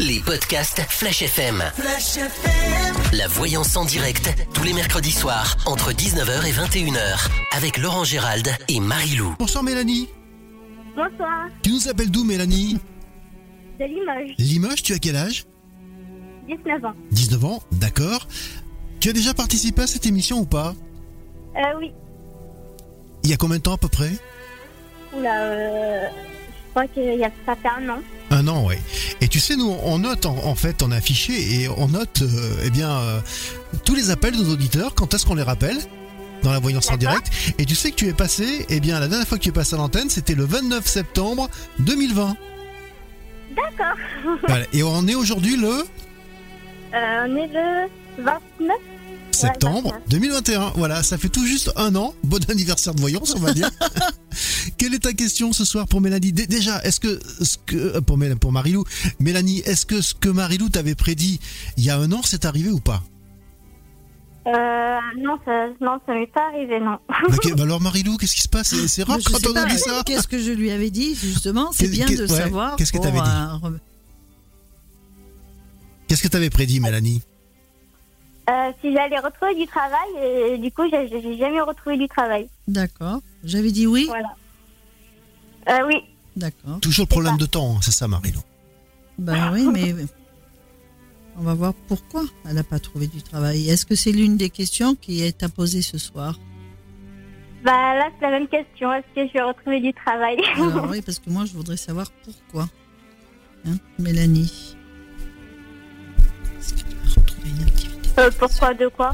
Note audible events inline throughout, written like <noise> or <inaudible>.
Les podcasts Flash FM. Flash FM. La voyance en direct, tous les mercredis soirs, entre 19h et 21h, avec Laurent Gérald et Marie-Lou. Bonsoir Mélanie. Bonsoir, Tu nous appelles d'où Mélanie de Limoges, Limoges, tu as quel âge 19 ans. 19 ans, d'accord. Tu as déjà participé à cette émission ou pas Euh, oui. Il y a combien de temps à peu près Oula, euh, je crois qu'il y a ça fait un an. Un an, ouais. Et tu sais, nous, on note en, en fait, on a affiché et on note, euh, eh bien, euh, tous les appels de nos auditeurs. Quand est-ce qu'on les rappelle? Dans la voyance en direct Et tu sais que tu es passé, eh bien, la dernière fois que tu es passé à l'antenne, c'était le 29 septembre 2020. D'accord. Voilà. Et on est aujourd'hui le? Euh, on est le 29. Septembre 29. 2021. Voilà, ça fait tout juste un an. Bon <laughs> anniversaire de voyance, on va dire. <laughs> Quelle est ta question ce soir pour Mélanie? Dé- Déjà, est-ce que ce que euh, pour Mél- pour Marilou, Mélanie, est-ce que ce que Marilou t'avait prédit il y a un an, c'est arrivé ou pas? Euh, non, ça, non, ça m'est pas arrivé, non. Ok, <laughs> bah alors Marilou, qu'est-ce qui se passe? C'est- C'est rare Je quand on pas, dit ça. Qu'est-ce que je lui avais dit justement? C'est bien de ouais, savoir. qu'est-ce que t'avais dit? euh, Qu'est-ce que t'avais prédit, Mélanie? Euh, si j'allais retrouver du travail, et du coup, j'ai j'ai jamais retrouvé du travail. D'accord. J'avais dit oui. Voilà. Euh, oui. D'accord. Toujours le problème de temps, hein, c'est ça, Marilou. Ben oui, <laughs> mais on va voir pourquoi elle n'a pas trouvé du travail. Est-ce que c'est l'une des questions qui est à poser ce soir? Bah là, c'est la même question. Est-ce que je vais retrouver du travail? Alors <laughs> oui, parce que moi, je voudrais savoir pourquoi. Hein, Mélanie Euh, Pourquoi De quoi?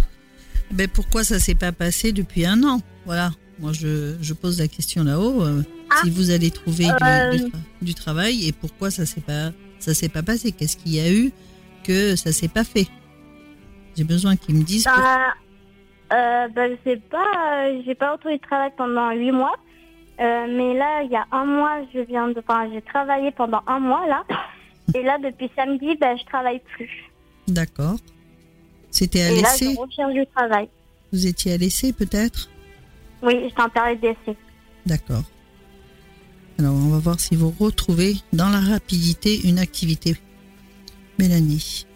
Ben pourquoi ça s'est pas passé depuis un an? Voilà. Moi, je, je pose la question là-haut. euh, Ah. si vous allez trouver du- Euh. du, tra- du travail et pourquoi ça s'est pas ça s'est pas passé? Qu'est-ce qu'il y a eu que ça s'est pas fait? J'ai besoin qu'ils me disent. Bah, euh, bah, je sais pas. j'ai pas retrouvé de travail pendant huit mois. Mais là, il y a un mois, je viens de. Enfin, j'ai travaillé pendant un mois là. Et là, depuis samedi, bah, je travaille plus. D'accord. C'était à Et là, je l'essai recherche du travail. Vous étiez à l'essai peut-être Oui, j'étais en période d'essai. D'accord. Alors, on va voir si vous retrouvez dans la rapidité une activité. Mélanie.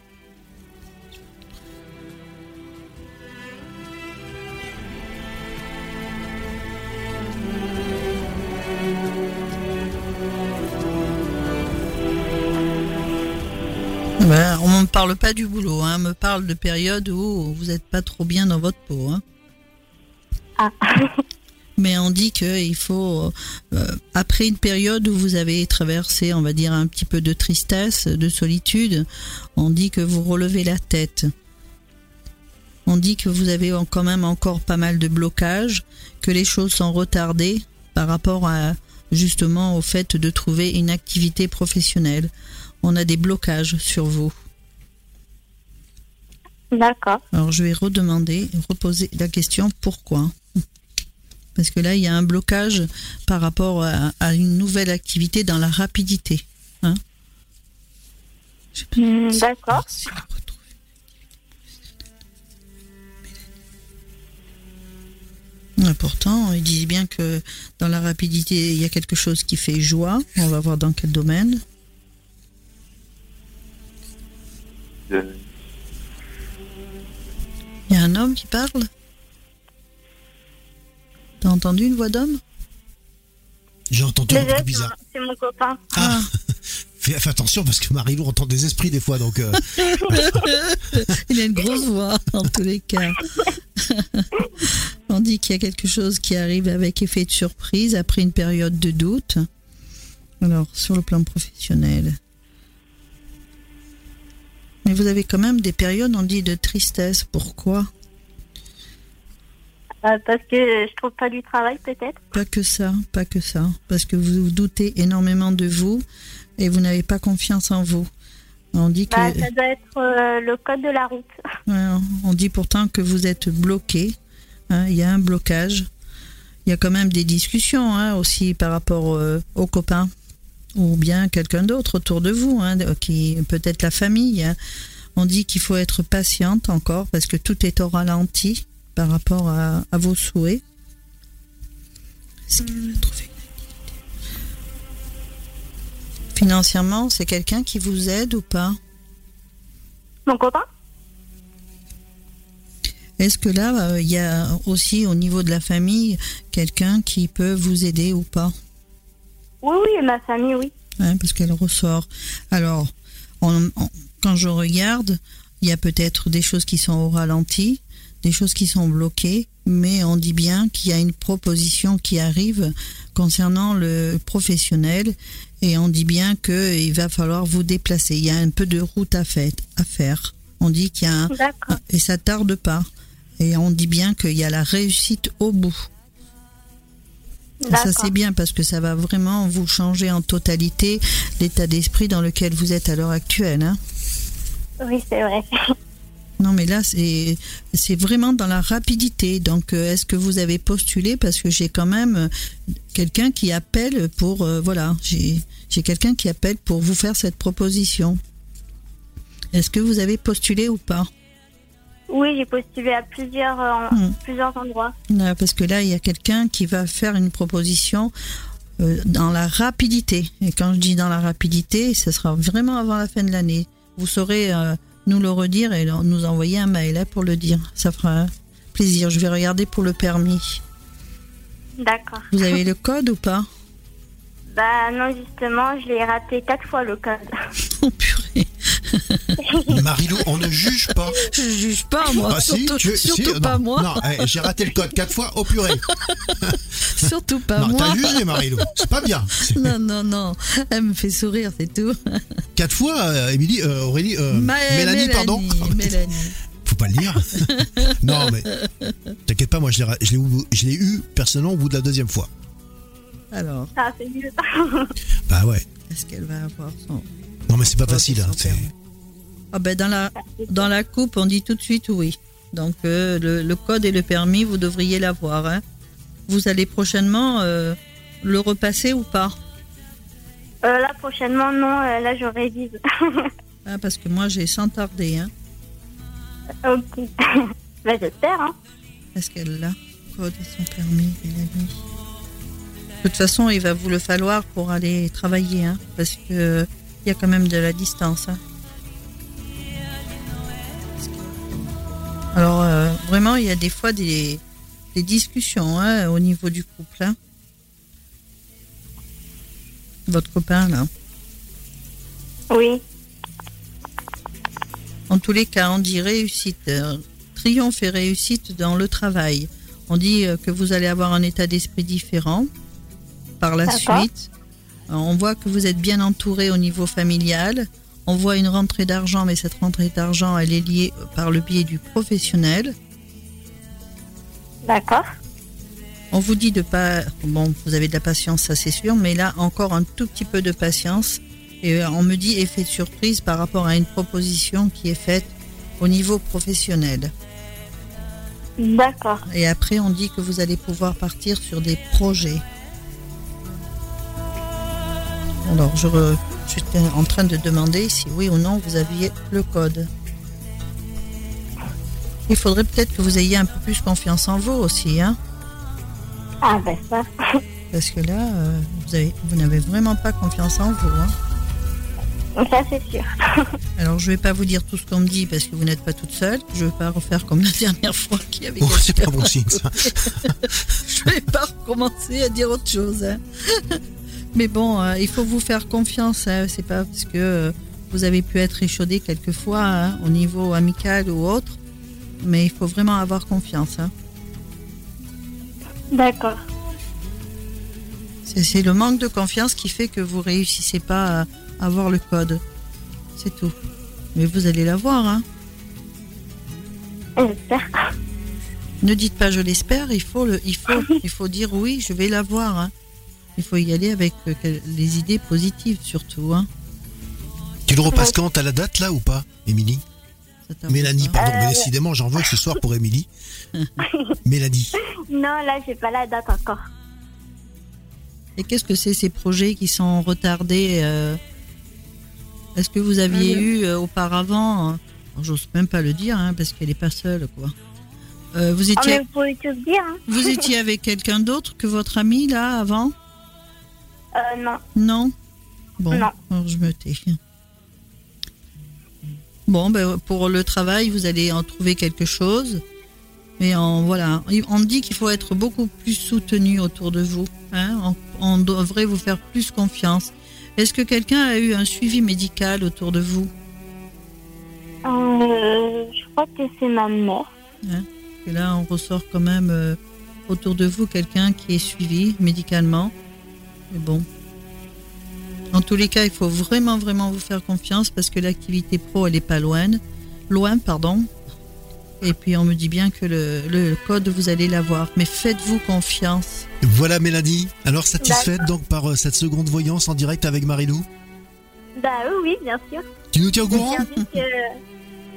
Ben, on ne me parle pas du boulot, hein. on me parle de période où vous n'êtes pas trop bien dans votre peau. Hein. Ah. <laughs> Mais on dit qu'il faut, euh, après une période où vous avez traversé, on va dire, un petit peu de tristesse, de solitude, on dit que vous relevez la tête. On dit que vous avez en- quand même encore pas mal de blocages, que les choses sont retardées par rapport à justement au fait de trouver une activité professionnelle. On a des blocages sur vous. D'accord. Alors je vais redemander, reposer la question pourquoi? Parce que là, il y a un blocage par rapport à, à une nouvelle activité dans la rapidité. Hein? Hmm, D'accord. Pourtant, ils disent bien que dans la rapidité, il y a quelque chose qui fait joie. On va voir dans quel domaine. Il y a un homme qui parle T'as entendu une voix d'homme? J'ai entendu un truc c'est bizarre. mon- c'est mon copain. Ah, <laughs> fais, fais attention parce que Marilou entend des esprits des fois, donc euh, <laughs> Il a une grosse voix, en tous les cas. On dit qu'il y a quelque chose qui arrive avec effet de surprise après une période de doute. Alors, sur le plan professionnel. Mais vous avez quand même des périodes, on dit, de tristesse. Pourquoi? Euh, parce que je trouve pas du travail, peut-être. Pas que ça, pas que ça. Parce que vous vous doutez énormément de vous et vous n'avez pas confiance en vous. On dit que. Bah, ça doit être euh, le code de la route. <laughs> Ouais, on dit pourtant que vous êtes bloqué. hein, Il y a un blocage. Il y a quand même des discussions hein, aussi par rapport euh, aux copains ou bien quelqu'un d'autre autour de vous, hein, qui peut-être la famille. hein. On dit qu'il faut être patiente encore parce que tout est au ralenti par rapport à, à vos souhaits. Est-ce financièrement, c'est quelqu'un qui vous aide ou pas? Mon copain? Est-ce que là, euh, il y a aussi au niveau de la famille quelqu'un qui peut vous aider ou pas? Oui, oui, ma famille, oui. Hein, Parce qu'elle ressort. Alors, on- on- quand je regarde, il y a peut-être des choses qui sont au ralenti, des choses qui sont bloquées, mais on dit bien qu'il y a une proposition qui arrive concernant le professionnel et on dit bien qu'il va falloir vous déplacer. Il y a un peu de route à, fait, à faire. On dit qu'il y a un, et ça tarde pas. Et on dit bien qu'il y a la réussite au bout. Et ça c'est bien parce que ça va vraiment vous changer en totalité l'état d'esprit dans lequel vous êtes à l'heure actuelle. hein. Oui, c'est vrai. <laughs> Non mais là c'est c'est vraiment dans la rapidité. Donc euh, est-ce que vous avez postulé? Parce que j'ai quand même euh, quelqu'un qui appelle pour euh, voilà j'ai j'ai quelqu'un qui appelle pour vous faire cette proposition. Est-ce que vous avez postulé ou pas? Oui, j'ai postulé à plusieurs, euh, Hmm. plusieurs endroits. Euh, Parce que là, il y a quelqu'un qui va faire une proposition euh, dans la rapidité. Et quand je dis dans la rapidité, ce sera vraiment avant la fin de l'année. Vous saurez euh, nous le redire et nous envoyer un mail hein, pour le dire. Ça fera plaisir. Je vais regarder pour le permis. D'accord. Vous avez <laughs> le code ou pas? Bah non, justement, je l'ai raté quatre fois le code. <laughs> Oh purée. <laughs> Marilou, on ne juge pas. Je juge pas moi. Ah, si, surtout si, surtout non, pas moi. Non, eh, j'ai raté le code quatre fois, oh purée. <laughs> Surtout pas non, moi. t'as jugé, Marilou. C'est pas bien. <laughs> Non, non, non. Elle me fait sourire, c'est tout. Quatre fois, euh, Émilie, euh, Aurélie, euh, Ma- Mélanie, pardon. Mélanie. Faut pas le dire. non, mais t'inquiète pas, moi je l'ai ra- je l'ai eu- je l'ai eu personnellement au bout de la deuxième fois. Alors, Ah, c'est mieux. Bah ouais. est-ce qu'elle va avoir son... Non, mais c'est pas facile. hein. Ah ben dans la dans la coupe, on dit tout de suite oui. Donc euh, le, le code et le permis, vous devriez l'avoir. Hein. Vous allez prochainement euh, le repasser ou pas? Euh, là, prochainement, non. là, je révise. <laughs> Ah, Parce que moi, j'ai sans tarder. Hein. ok. <laughs> bah, j'espère, hein. Est-ce qu'elle l'a Code et son permis, il a mis. De toute façon, il va vous le falloir pour aller travailler, hein, parce que il y a quand même de la distance. hein. Alors euh, vraiment, il y a des fois des, des discussions hein, au niveau du couple. hein. Votre copain là. Oui. En tous les cas, on dit réussite, euh, triomphe et réussite dans le travail. On dit euh, que vous allez avoir un état d'esprit différent par la suite. On voit que vous êtes bien entouré au niveau familial. On voit une rentrée d'argent, mais cette rentrée d'argent, elle est liée par le biais du professionnel. D'accord. On vous dit de pas. Bon, vous avez de la patience, ça c'est sûr, mais là encore un tout petit peu de patience. Et euh, on me dit effet de surprise par rapport à une proposition qui est faite au niveau professionnel. D'accord. Et après, on dit que vous allez pouvoir partir sur des projets. Alors, je re- j'étais en train de demander si oui ou non vous aviez le code. Il faudrait peut-être que vous ayez un peu plus confiance en vous aussi, hein Ah, ben ça. <laughs> Parce que là, euh, vous, avez, vous n'avez vraiment pas confiance en vous. Hein Ça, c'est sûr. <laughs> Alors, je vais pas vous dire tout ce qu'on me dit parce que vous n'êtes pas toute seule. Je vais pas refaire comme la dernière fois qu'il y avait Oh, c'est pas bon signe ça. <laughs> je vais pas recommencer à dire autre chose. hein. Mais bon, euh, il faut vous faire confiance. Hein. C'est pas parce que euh, vous avez pu être échaudé quelquefois hein, au niveau amical ou autre, mais il faut vraiment avoir confiance. hein. D'accord. C'est c'est le manque de confiance qui fait que vous réussissez pas à avoir le code. C'est tout. Mais vous allez l'avoir. Hein. J'espère. Ne dites pas je l'espère. Il faut le, il faut, <laughs> il faut dire oui, je vais l'avoir. Hein. Il faut y aller avec euh, les idées positives surtout. Hein. Tu le repasses quand T'as la date là ou pas, Émilie? Mélanie, pardon, mais Euh, décidément, j'en veux ce soir pour Émilie. <laughs> Mélanie. Non, là, j'ai pas la date encore. Et qu'est-ce que c'est ces projets qui sont retardés euh, Est-ce que vous aviez eu euh, auparavant euh, J'ose même pas le dire hein, parce qu'elle n'est pas seule quoi. Euh, vous Ah, étiez mais vous pouvez tout dire, hein. vous étiez avec quelqu'un d'autre que votre ami là avant? Euh, non. Non? Bon, Non. alors je me tais. Bon, ben, pour le travail, vous allez en trouver quelque chose. Mais en, voilà, on dit qu'il faut être beaucoup plus soutenu autour de vous. hein. On, on devrait vous faire plus confiance. Est-ce que quelqu'un a eu un suivi médical autour de vous? Euh, je crois que c'est ma mère. Et là, on ressort quand même euh, autour de vous quelqu'un qui est suivi médicalement. Mais bon. En tous les cas, il faut vraiment, vraiment vous faire confiance parce que l'activité pro, elle est pas loin. Loin, pardon. Et puis, on me dit bien que le, le code, vous allez l'avoir. Mais faites-vous confiance. Voilà Mélanie. Alors satisfaite donc par euh, cette seconde voyance en direct avec Marilou Bah oui, bien sûr. Tu nous tiens au courant? Que...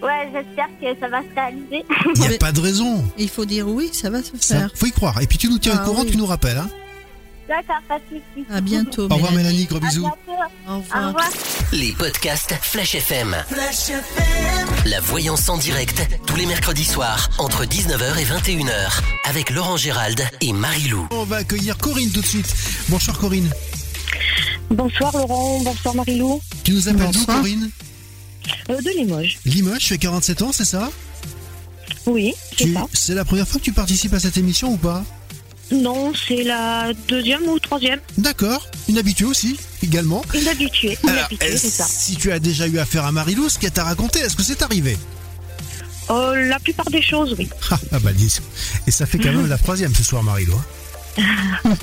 Ouais, j'espère que ça va se réaliser. Il n'y a pas de raison. Il faut dire oui, ça va se faire. faut y croire. Et puis tu nous tiens Ah au courant, oui. tu nous rappelles. Hein D'accord, pas de soucis. À bientôt. au revoir Mélanie, gros À bisous. bientôt. Au Au revoir. Les podcasts Flash FM. La voyance en direct, tous les mercredis soirs, entre 19h et 21h, avec Laurent Gérald et Marie-Lou. On va accueillir Corinne tout de suite. Bonsoir Corinne. Bonsoir Laurent, bonsoir Marilou. Tu nous appelles d'où Bonsoir. Corinne Euh, de Limoges. Limoges, tu as 47 ans, c'est ça Oui, c'est ça. C'est la première fois que tu participes à cette émission ou pas Non, c'est la deuxième ou troisième. D'accord. Une habituée aussi, également. Une habituée. Une Alors, habituée, euh, c'est ça. si tu as déjà eu affaire à Marilou, ce qu'elle t'a raconté, est-ce que c'est arrivé Euh, la plupart des choses, oui. ah, <laughs> ah bah dis. Et ça fait quand même la troisième ce soir, Marilou. hein. <laughs>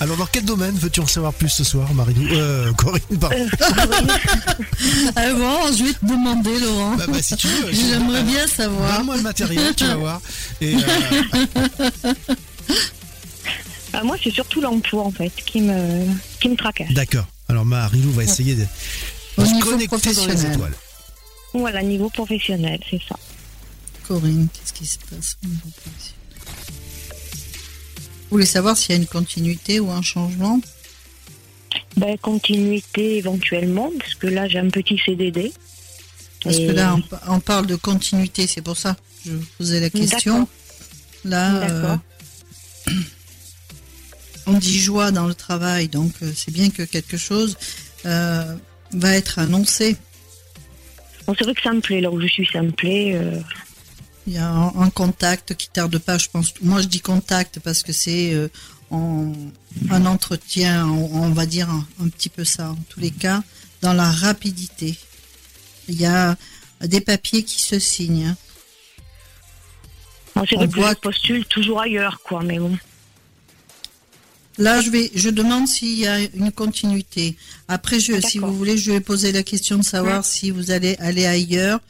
Alors, dans quel domaine veux-tu en savoir plus ce soir, Marilou euh, Corinne, pardon. <laughs> Ah bon, je vais te demander, Laurent. Bah, bah, si tu veux. J'aimerais bien savoir. Donne-moi le matériel, tu vas voir. Et, euh, Euh, moi, c'est surtout l'emploi, en fait, qui me, qui me tracasse. D'accord. Alors, Marilou va essayer de, se niveau connecter sur les professionnel. étoiles. Voilà, niveau professionnel, c'est ça. Corinne, qu'est-ce qui se passe au niveau professionnel? Vous voulez savoir s'il y a une continuité ou un changement? Ben, continuité éventuellement, parce que là, j'ai un petit CDD. Parce Et- que là, on, pa- on parle de continuité, c'est pour ça que je vous posais la question. Là, euh, D'accord. On dit joie dans le travail, donc euh, c'est bien que quelque chose euh, va être annoncé. Bon, c'est vrai que ça me plaît, là où je suis, ça me plaît. euh, Il y a un, un contact qui tarde pas, je pense. Moi, je dis contact parce que c'est euh, en- un entretien, on, on va dire un, un petit peu ça, en tous les cas, dans la rapidité. Il y a des papiers qui se signent. hein. bon, c'est On vrai que je postule toujours ailleurs, quoi, mais bon. Là, je vais, je demande s'il y a une continuité. Après, je, si vous voulez, je vais poser la question de savoir si vous allez aller ailleurs.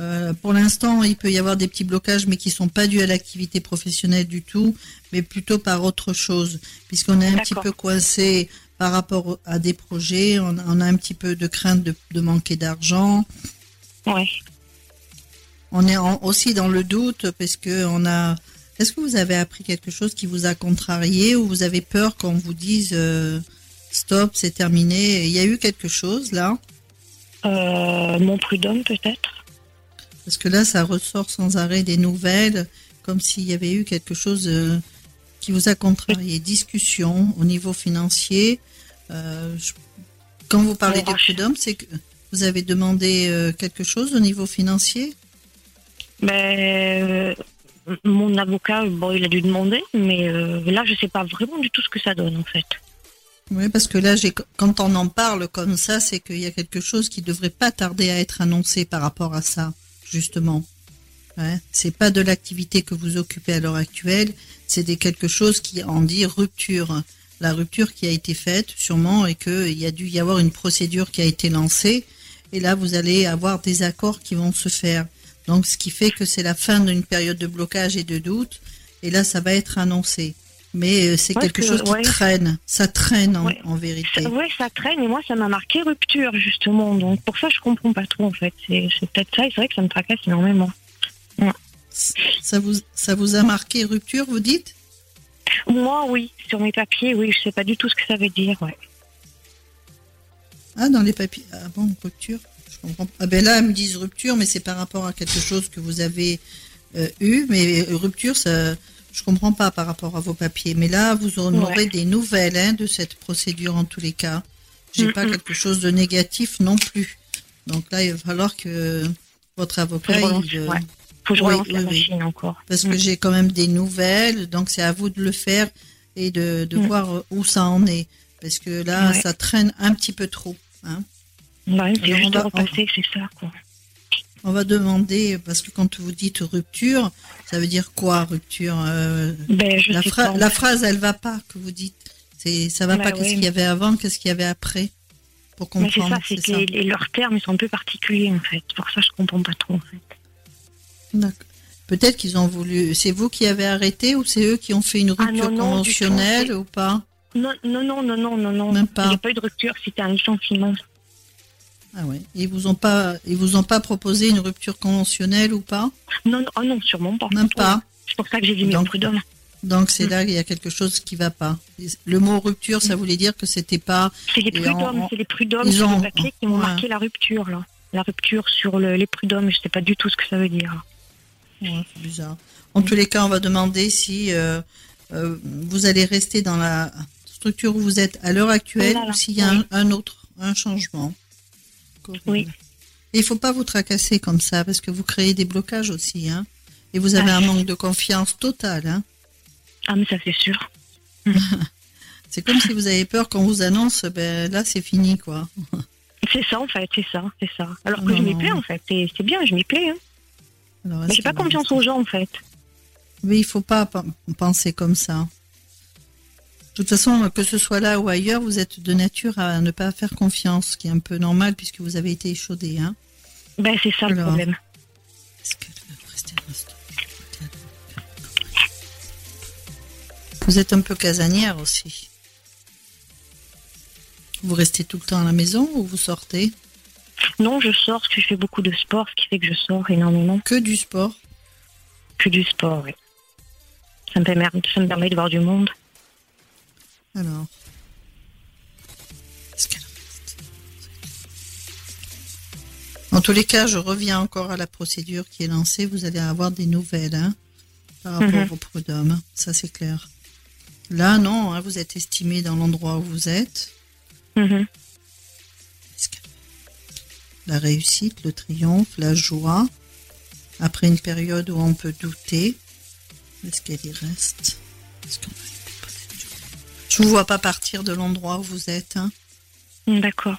Euh, pour l'instant, il peut y avoir des petits blocages, mais qui sont pas dus à l'activité professionnelle du tout, mais plutôt par autre chose, puisqu'on est un petit peu coincé par rapport à des projets. On, on a un petit peu de crainte de, de manquer d'argent. Ouais. On est en- aussi dans le doute parce que on a. Est-ce que vous avez appris quelque chose qui vous a contrarié ou vous avez peur qu'on vous dise euh, stop, c'est terminé Il y a eu quelque chose là? Euh, mon prud'homme, peut-être. Parce que là, ça ressort sans arrêt des nouvelles, comme s'il y avait eu quelque chose euh, qui vous a contrarié. Discussion au niveau financier. Je- Quand vous parlez de prud'homme, c'est que vous avez demandé quelque chose au niveau financier? Ben, euh, mon avocat, bon, il a dû demander, mais euh, là, je sais pas vraiment du tout ce que ça donne, en fait. Oui, parce que là, quand on en parle comme ça, c'est qu'il y a quelque chose qui devrait pas tarder à être annoncé par rapport à ça, justement. C'est pas de l'activité que vous occupez à l'heure actuelle, c'est quelque chose qui en dit rupture. La rupture qui a été faite, sûrement, et qu'il y a dû y avoir une procédure qui a été lancée, et là, vous allez avoir des accords qui vont se faire. Donc, ce qui fait que c'est la fin d'une période de blocage et de doute, et là, ça va être annoncé. Mais euh, c'est Ouais, quelque que- chose qui ouais. traîne, ça traîne en, Ouais. en vérité. Ouais, ça traîne, et moi, ça m'a marqué rupture, justement. Donc, pour ça, je comprends pas trop, en fait. C'est c'est peut-être ça, et c'est vrai que ça me tracasse énormément. Ça vous, ça vous a marqué rupture, vous dites? Moi, oui, sur mes papiers, oui, je sais pas du tout ce que ça veut dire, ouais. Ah, dans les papiers. Ah bon, rupture? Je comprends pas. Ah ben là, ils me disent rupture, mais c'est par rapport à quelque chose que vous avez euh, eu. Mais euh, rupture, ça, je comprends pas par rapport à vos papiers. Mais là, vous en Ouais. aurez des nouvelles hein, de cette procédure en tous les cas. j'ai Mm, pas mm. quelque chose de négatif non plus. Donc là, il va falloir que votre Faut avocat, relance, il, euh, ouais. Faut que je oui, relance la oui, oui. machine encore. parce que Mm. j'ai quand même des nouvelles, donc c'est à vous de le faire et de, de Mm. voir où ça en est. Parce que là, ça traîne un petit peu trop. Hein. Ouais, c'est Alors, juste on va- repasser, c'est ça, quoi. On va demander, parce que quand vous dites rupture, ça veut dire quoi rupture Euh, Ben, je la, sais phra- pas. la phrase, elle va pas, que vous dites. C'est, ça va Bah pas. Qu'est-ce qu'il y avait avant, qu'est-ce qu'il y avait après Pour Mais c'est comprendre. ça, c'est que les- leurs termes, ils sont un peu particuliers, en fait. Pour ça, je comprends pas trop, en fait. D'accord. Peut-être qu'ils ont voulu. C'est vous qui avez arrêté ou c'est eux qui ont fait une Ah, rupture non, non, du tout, conventionnelle c'est- ou pas? Non, non, non, non, non, non, non. Même pas. Il n'y a pas eu de rupture, c'était un licenciement. Ah ouais. Ils vous ont pas, ils vous ont pas proposé une rupture conventionnelle ou pas? Non, non, oh non, sûrement pas. Même pas. C'est pour ça que j'ai dit Donc- prud'hommes. Donc c'est Mm. là qu'il y a quelque chose qui va pas. Le mot rupture, ça voulait dire que c'était pas. C'est les prud'hommes, c'est les prud'hommes sur ont- le papier qui m'ont ouais. marqué la rupture, là. La rupture sur le- les prud'hommes, je sais pas du tout ce que ça veut dire. Ouais, c'est bizarre. En tous les cas, on va demander si euh, euh, vous allez rester dans la structure où vous êtes à l'heure actuelle Voilà. ou s'il y a un, un autre, un changement. Oui. Il faut pas vous tracasser comme ça parce que vous créez des blocages aussi, hein. Et vous avez Ah. un manque de confiance total, hein. Ah, mais ça, c'est sûr. <laughs> C'est comme si vous avez peur qu'on vous annonce, ben là c'est fini, quoi. <laughs> C'est ça, en fait, c'est ça, c'est ça. Alors que Non, je m'y plais, en fait. C'est bien, je m'y plais. Hein. Alors, Mais j'ai pas confiance aux gens, en fait. Mais il faut pas pen- penser comme ça. De toute façon, que ce soit là ou ailleurs, vous êtes de nature à ne pas faire confiance, ce qui est un peu normal puisque vous avez été échaudé. Hein. Ben, c'est ça le problème. Est-ce que restez un instant. Vous êtes un peu casanière aussi. Vous restez tout le temps à la maison ou vous sortez? Non, je sors parce que je fais beaucoup de sport, ce qui fait que je sors énormément. Que du sport Que du sport, oui. Ça me permet, ça me permet de voir du monde. Alors. Est-ce qu'elle reste En tous les cas, je reviens encore à la procédure qui est lancée. Vous allez avoir des nouvelles hein, par rapport Mhm. au prud'homme. Ça, c'est clair. Là, non, hein, vous êtes estimé dans l'endroit où vous êtes. Mhm. La réussite, le triomphe, la joie. Après une période où on peut douter. Est-ce qu'elle y reste Est-ce qu'on va Je vous vois pas partir de l'endroit où vous êtes. hein. D'accord.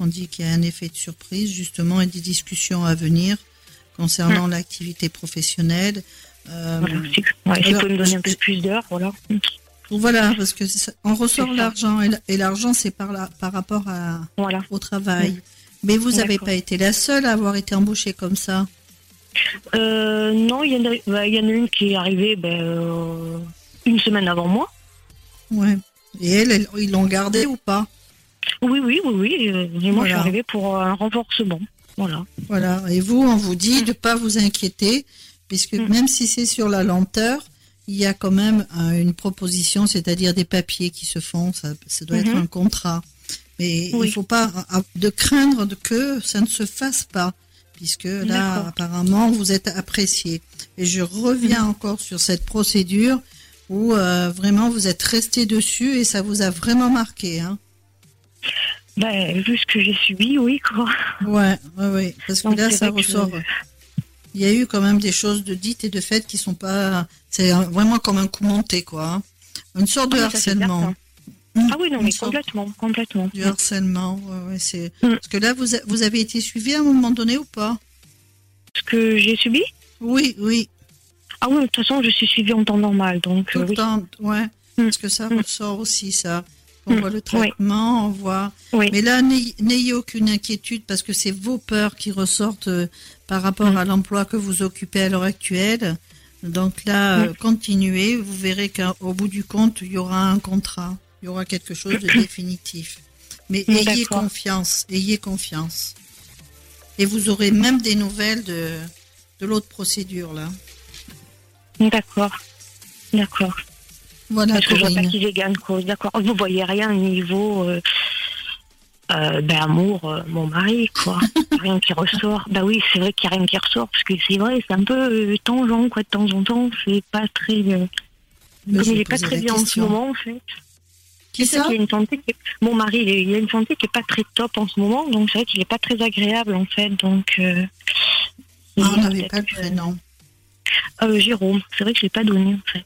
On dit qu'il y a un effet de surprise, justement, et des discussions à venir concernant l'activité professionnelle. Euh, Voilà. Si, ouais, alors, pouvez me donner un peu plus d'heures, voilà. voilà, parce que ça- on ressort l'argent, et la- et l'argent, c'est par, rapport à, Voilà. au travail. Mm. Mais vous n'avez pas été la seule à avoir été embauchée comme ça. Euh, non, il y, en a- bah, il y en a une qui est arrivée ben, euh, une semaine avant moi. Ouais. Et elle, elle- ils l'ont gardée ou pas Oui, oui, oui, oui. euh, Et moi, je suis Voilà. arrivée pour un renforcement. Voilà. Voilà. Et vous, on vous dit de pas vous inquiéter, puisque Mm. même si c'est sur la lenteur, il y a quand même euh, une proposition, c'est-à-dire des papiers qui se font. Ça, ça doit être Mhm. un contrat. Mais Oui. il faut pas de craindre que ça ne se fasse pas, puisque là, apparemment, vous êtes apprécié. Et je reviens Mhm. encore sur cette procédure où euh, vraiment vous êtes resté dessus et ça vous a vraiment marqué. Hein. Ben, vu ce que j'ai subi, oui, quoi. Ouais, ouais, ouais. Parce que Donc, là, ça ressort. Il y a eu quand même des choses de dites et de faites qui sont pas. C'est vraiment comme un coup monté, quoi. hein. Une sorte de Ah, c'est harcèlement. Mmh, Ah oui, non, une mais complètement, complètement. Du harcèlement, ouais, ouais, c'est. Mm. Parce que là, vous, a- vous avez été suivi à un moment donné ou pas? Ce que j'ai subi? Oui, oui. Ah oui, de toute façon, je suis suivie en temps normal, donc Tout euh, le oui. temps, ouais. Mm. Parce que ça Mm. ressort aussi, ça. On Mm, voit le oui. traitement, on voit. Oui. Mais là, n'ayez aucune inquiétude parce que c'est vos peurs qui ressortent euh, par rapport à l'emploi que vous occupez à l'heure actuelle. Donc là, euh, continuez. Vous verrez qu'au bout du compte, il y aura un contrat. Il y aura quelque chose de définitif. Mais ayez confiance. Ayez confiance. Et vous aurez même des nouvelles de, de l'autre procédure, là. D'accord. D'accord. Voilà, Parce que je vois pas qui gagne, quoi. D'accord. Vous voyez rien au niveau euh, euh, ben, amour, euh, mon mari, quoi. <laughs> rien qui ressort. Bah oui, c'est vrai qu'il n'y a rien qui ressort, parce que c'est vrai, c'est un peu tangent, quoi, de temps en temps. C'est pas très. comme il vais est pas très bien en ce moment, en fait. Qui ça a une santé qui- Mon mari, il, a une santé qui est pas très top en ce moment, donc c'est vrai qu'il est pas très agréable en fait. Donc, Ah, on n'avait pas le prénom. Euh, Jérôme, c'est vrai que je l'ai pas donné en fait.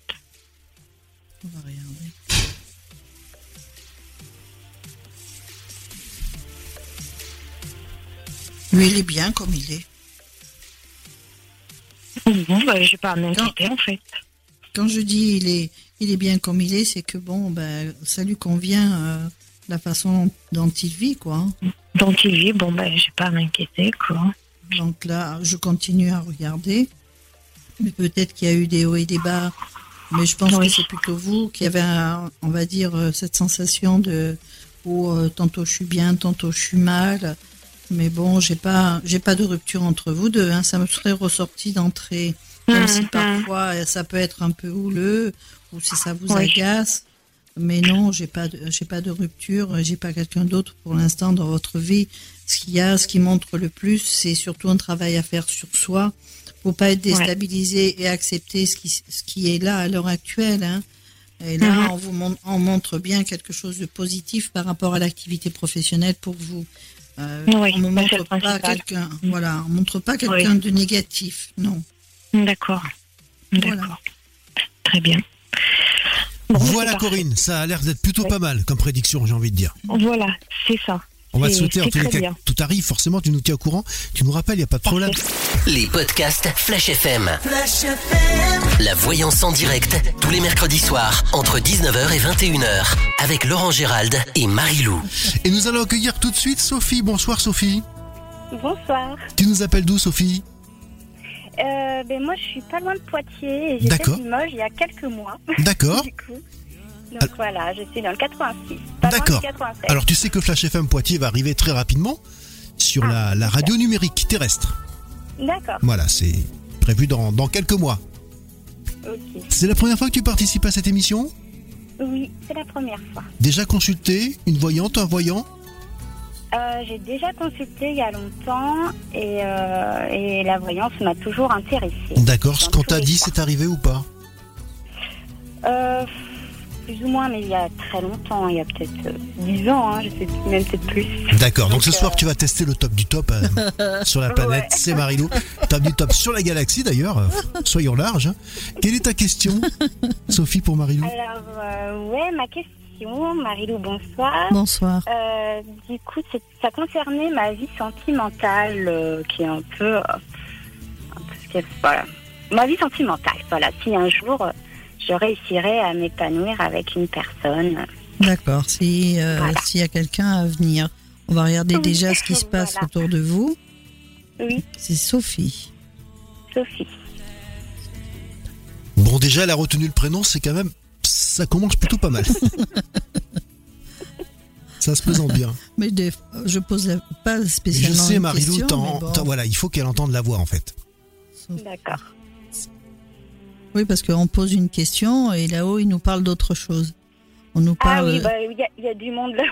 On va regarder. Lui, il est bien comme il est. Bon, bah, j'ai pas à m'inquiéter en fait. Quand je dis il est, il est bien comme il est, c'est que bon, ben, ça lui convient euh, la façon dont il vit, quoi. Donc il vit, bon, ben, j'ai pas à m'inquiéter quoi. Donc là, je continue à regarder. Mais peut-être qu'il y a eu des hauts et des bas. Mais je pense Oui. que c'est plutôt vous qui avez, un- on va dire, euh, cette sensation de où euh, tantôt je suis bien, tantôt je suis mal. Mais bon, j'ai pas, j'ai pas de rupture entre vous deux. Hein. Ça me serait ressorti d'entrée, même si Mhm. parfois euh, ça peut être un peu houleux ou si ça vous Oui. agace. Mais non, j'ai pas, j'ai pas de rupture. J'ai pas quelqu'un d'autre pour l'instant dans votre vie. Ce qu'il y a, ce qui montre le plus, c'est surtout un travail à faire sur soi pour pas être déstabilisé et accepter ce qui, ce qui est là à l'heure actuelle. Hein. Et là, Mhm. on vous mon- on montre bien quelque chose de positif par rapport à l'activité professionnelle pour vous. Euh, Oui, on ne c'est montre pas quelqu'un, voilà, on montre pas quelqu'un de négatif, non. D'accord. Très bien. Bon, Voilà. Corinne, ça a l'air d'être plutôt Oui. pas mal comme prédiction, j'ai envie de dire. Voilà, c'est ça. On va te souhaiter en tous les cas bien. tout arrive, forcément tu nous tiens au courant, tu nous rappelles, il n'y a pas de problème. Les podcasts Flash FM. La voyance en direct, tous les mercredis soirs, entre 19h et 21h, avec Laurent Gérald et Marie-Lou. Et nous allons accueillir tout de suite Sophie. Bonsoir Sophie. Bonsoir. Tu nous appelles d'où Sophie? Euh, ben moi, je suis pas loin de Poitiers et j'ai fait D'accord. Limoges il y a quelques mois. D'accord. <laughs> Donc voilà, je suis dans le 86. Pas loin D'accord. du 87. Alors tu sais que Flash FM Poitiers va arriver très rapidement sur la, la radio numérique terrestre. D'accord, Voilà, c'est prévu dans, dans quelques mois. ok. C'est la première fois que tu participes à cette émission? Oui, c'est la première fois. Déjà consulté une voyante, un voyant? Euh, j'ai déjà consulté il y a longtemps et, euh, et la voyance m'a toujours intéressée. D'accord, ce qu'on t'a dit, c'est arrivé ou pas? Euh, plus ou moins, mais il y a très longtemps, il y a peut-être euh, 10 ans, hein, je sais plus, même peut-être plus. D'accord, donc, ce soir euh, tu vas tester le top du top euh, <laughs> sur la planète, Ouais. c'est Marilou. Top du top sur la galaxie d'ailleurs, euh, soyons larges. Quelle est ta question, Sophie, pour Marilou Alors, euh, ouais, ma question, Marilou, bonsoir. Bonsoir. Euh, du coup, ça concernait ma vie sentimentale, euh, qui est un peu, euh, un peu voilà, ma vie sentimentale. Voilà, si un jour euh, je réussirais à m'épanouir avec une personne. D'accord. Si euh, Voilà. s'il y a quelqu'un à venir, on va regarder Oui, déjà ce qui se passe voilà. autour de vous. Oui, C'est Sophie. Sophie. Bon, déjà, elle a retenu le prénom, c'est quand même. Ça commence plutôt pas mal. <laughs> ça se présente bien. Mais des- je pose la- pas Je spécialement sais, mais bon. t'en- voilà, il faut qu'elle entende la voix en fait. D'accord. Oui, parce qu'on pose une question et là-haut, il nous parle d'autre chose. On nous Ah parle, oui, bah, il y, a- il y a du monde là.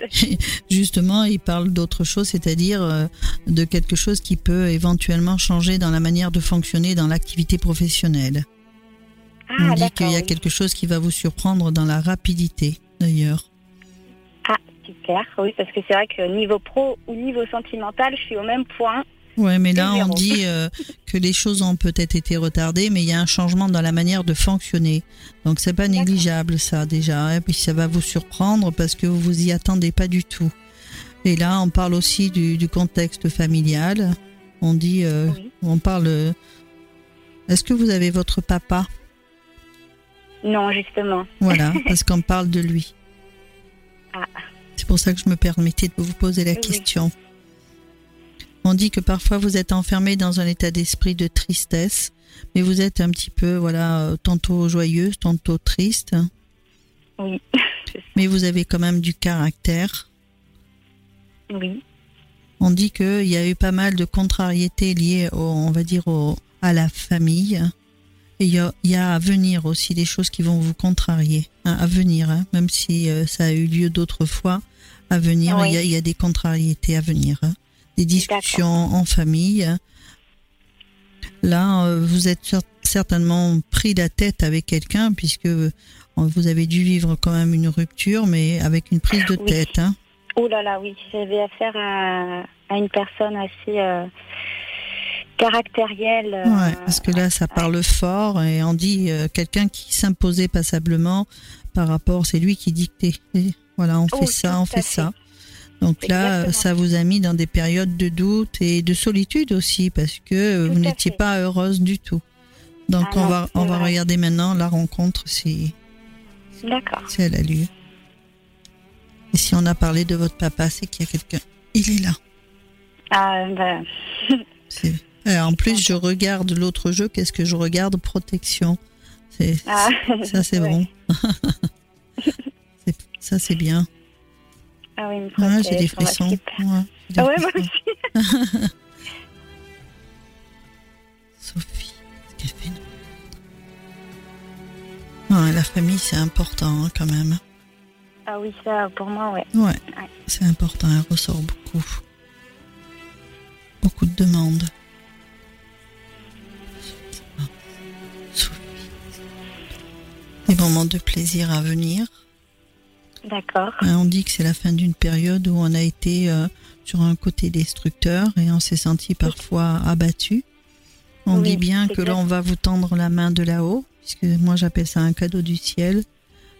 <laughs> <laughs> justement, il parle d'autre chose, c'est-à-dire euh, de quelque chose qui peut éventuellement changer dans la manière de fonctionner dans l'activité professionnelle. Ah, On dit qu'il y a oui. quelque chose qui va vous surprendre dans la rapidité, d'ailleurs. Ah, super. Oui, parce que c'est vrai que niveau pro ou niveau sentimental, je suis au même point. Ouais, mais là, Et on dit euh, que les choses ont peut-être été retardées, mais il y a un changement dans la manière de fonctionner. Donc, c'est pas négligeable, ça, déjà. hein. Puis, ça va vous surprendre parce que vous vous y attendez pas du tout. Et là, on parle aussi du, du contexte familial. On dit, euh, Oui. on parle. euh, Est-ce que vous avez votre papa? Non, justement. Voilà, <laughs> parce qu'on parle de lui. Ah. C'est pour ça que je me permettais de vous poser la Oui. question. On dit que parfois vous êtes enfermé dans un état d'esprit de tristesse, mais vous êtes un petit peu, voilà, euh, tantôt joyeuse, tantôt triste, Oui. <laughs> mais vous avez quand même du caractère. Oui. On dit qu'il y a eu pas mal de contrariétés liées, au, on va dire, au, à la famille. Et il y y a à venir aussi des choses qui vont vous contrarier, hein, à venir, hein, même si euh, ça a eu lieu d'autres fois. À venir, Oui. il, y y a des contrariétés à venir, hein. Des discussions en famille. Là, euh, vous êtes cer- certainement pris la tête avec quelqu'un puisque vous avez dû vivre quand même une rupture, mais avec une prise de Oui. tête. Hein. Oh là là, oui, j'avais affaire à, à une personne assez euh, caractérielle. euh, Ouais, parce que là, ça parle fort et on dit euh, quelqu'un qui s'imposait passablement par rapport, c'est lui qui dictait. Et voilà, on Oh, fait ça, on fait. ça. Donc là, Exactement. ça vous a mis dans des périodes de doute et de solitude aussi parce que euh, Tout vous n'étiez fait. pas heureuse du tout. Donc Ah on non, va on va regarder maintenant la rencontre si D'accord. si elle a lieu. Et si on a parlé de votre papa, c'est qu'il y a quelqu'un. Il est là. Ah, ben, <laughs> C'est- Euh, en plus, je regarde l'autre jeu. Qu'est-ce que je regarde? Protection. C'est ah, ça, c'est <laughs> ouais. bon. <laughs> C'est- ça, c'est bien. Ah oui, une j'ai des frissons. Ouais, des Ah ouais, moi aussi. <laughs> Sophie, qu'est-ce qu'elle fait Ouais, La famille, c'est important hein, quand même. Ah oui, ça, pour moi, ouais. Ouais, c'est important. Elle ressort beaucoup. Beaucoup de demandes. Sophie. Des moments de plaisir à venir. D'accord. Hein, On dit que c'est la fin d'une période où on a été euh, sur un côté destructeur et on s'est senti parfois abattu. On Oui, dit bien que là, clair. on va vous tendre la main de là-haut, puisque moi j'appelle ça un cadeau du ciel,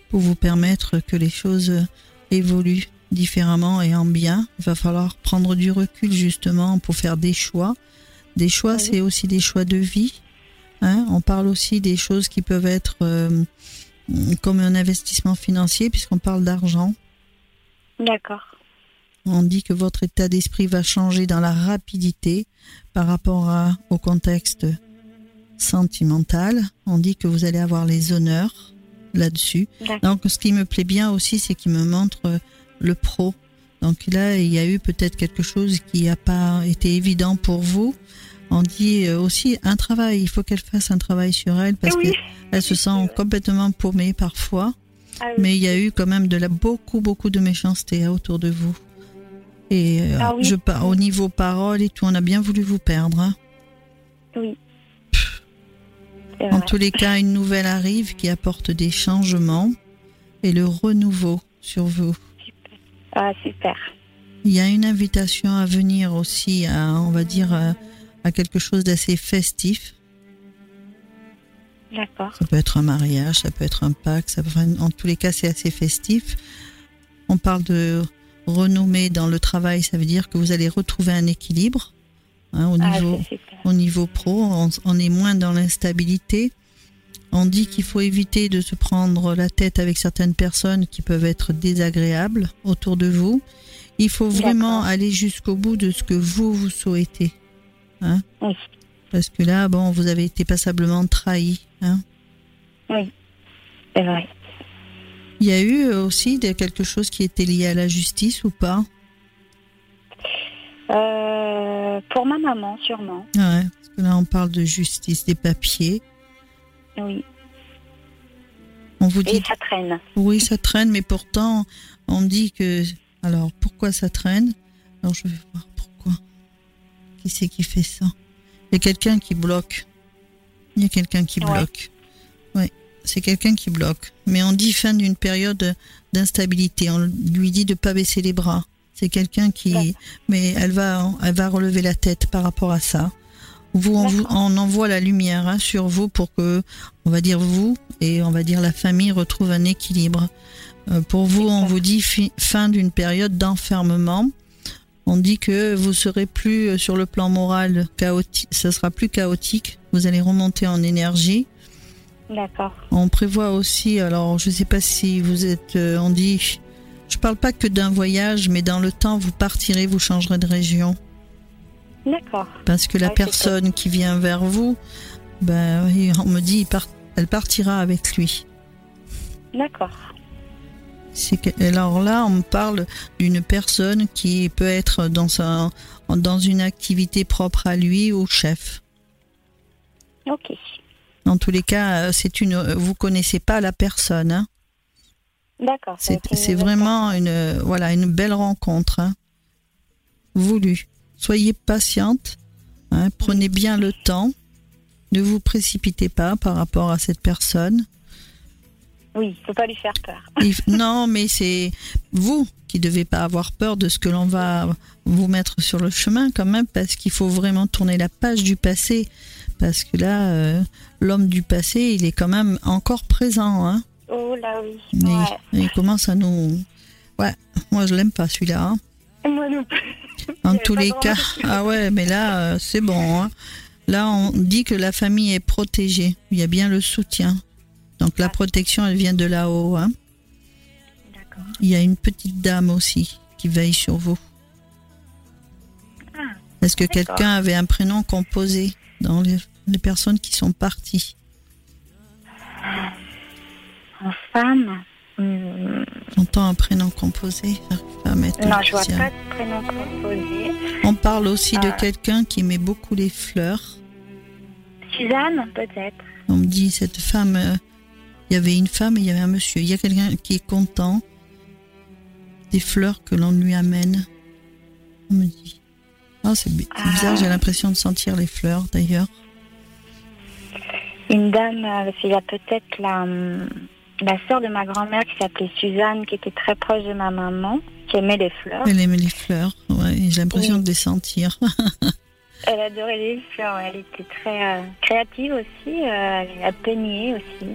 pour vous permettre que les choses évoluent différemment et en bien. Il va falloir prendre du recul justement pour faire des choix. Des choix, Oui. c'est aussi des choix de vie. Hein, on parle aussi des choses qui peuvent être euh, comme un investissement financier, puisqu'on parle d'argent. D'accord. On dit que votre état d'esprit va changer dans la rapidité par rapport à- au contexte sentimental. On dit que vous allez avoir les honneurs là-dessus. Donc, ce qui me plaît bien aussi, c'est qu'il me montre euh, le pro. Donc là, il y a eu peut-être quelque chose qui n'a pas été évident pour vous. On dit euh, aussi un travail. Il faut qu'elle fasse un travail sur elle parce oui. qu'elle se sent complètement paumée parfois. Ah oui. Mais il y a eu quand même de la beaucoup beaucoup de méchanceté autour de vous. Et euh, Ah oui. je au niveau parole et tout, on a bien voulu vous perdre. hein. Oui. En tous les cas, une nouvelle arrive qui apporte des changements et le renouveau sur vous. Ah, super. Il y a une invitation à venir aussi à, on va dire, à, quelque chose d'assez festif. D'accord. Ça peut être un mariage, ça peut être un pacte, ça peut, en tous les cas, c'est assez festif. On parle de renommée dans le travail, ça veut dire que vous allez retrouver un équilibre hein, au, Ah, niveau, au niveau pro. On, on est moins dans l'instabilité. On dit qu'il faut éviter de se prendre la tête avec certaines personnes qui peuvent être désagréables autour de vous. Il faut vraiment aller jusqu'au bout de ce que vous vous souhaitez. Hein Oui. Parce que là, bon, vous avez été passablement trahi. Hein C'est vrai. Il y a eu aussi quelque chose qui était lié à la justice ou pas Euh, pour ma maman, sûrement. Ouais, parce que là on parle de justice, des papiers. Oui. On vous Et dit ça traîne. oui, ça traîne, mais pourtant on dit que alors pourquoi ça traîne? Alors je vais voir. Qui c'est qui fait ça Il y a quelqu'un qui bloque. Il y a quelqu'un qui Ouais. bloque. Ouais, c'est quelqu'un qui bloque. Mais on dit fin d'une période d'instabilité. On lui dit de pas baisser les bras. C'est quelqu'un qui, mais elle va, elle va relever la tête par rapport à ça. Vous, on, vous, D'accord. on envoie la lumière hein, sur vous pour que, on va dire vous et on va dire la famille retrouve un équilibre. Euh, pour vous, on vous dit fi- fin d'une période d'enfermement. On dit que vous serez plus euh, sur le plan moral chaotique, ça sera plus chaotique. Vous allez remonter en énergie. D'accord. On prévoit aussi, alors je sais pas si vous êtes, euh, on dit, je parle pas que d'un voyage, mais dans le temps vous partirez, vous changerez de région, D'accord. parce que la personne qui vient vers vous, ben, on me dit, part- elle partira avec lui. D'accord. Alors là, on parle d'une personne qui peut être dans sa, dans une activité propre à lui ou chef. Ok. Dans tous les cas, euh, c'est une, vous connaissez pas la personne, hein. D'accord. C'est vraiment une, euh, voilà, une belle rencontre. hein. Voulue. Soyez patiente. hein, prenez bien le temps. ne vous précipitez pas par rapport à cette personne. Oui, faut pas lui faire peur. Non, mais c'est vous qui devez pas avoir peur de ce que l'on va vous mettre sur le chemin quand même, parce qu'il faut vraiment tourner la page du passé, parce que là, euh, l'homme du passé, il est quand même encore présent, hein. Oh là oui. Mais Ouais. il commence à nous. Ouais, moi je l'aime pas celui-là. hein. Moi non plus. <laughs> En tous les cas, ah ouais, mais là, euh, c'est bon. hein. Là, on dit que la famille est protégée. Il y a bien le soutien. Donc la protection, elle vient de là-haut. hein. D'accord. Il y a une petite dame aussi qui veille sur vous. Ah, Est-ce que quelqu'un avait un prénom composé dans les, les personnes qui sont parties? En femme. hmm, J'entends un prénom composé. à mettre Non, je vois pas de prénom composé. On parle aussi de Ah. quelqu'un qui met beaucoup les fleurs. Suzanne, peut-être. On me dit, cette femme, euh, il y avait une femme et il y avait un monsieur. Il y a quelqu'un qui est content des fleurs que l'on lui amène. On me dit. Ah, c'est bi- c'est bizarre, Ah. j'ai l'impression de sentir les fleurs d'ailleurs. Une dame, euh, qu'il y a peut-être la, hum, la sœur de ma grand-mère qui s'appelait Suzanne, qui était très proche de ma maman, qui aimait les fleurs. Elle aimait les fleurs, ouais, j'ai l'impression Oui. de les sentir. <laughs> Elle adorait les fleurs, elle était très euh, créative aussi, euh, elle peignait aussi,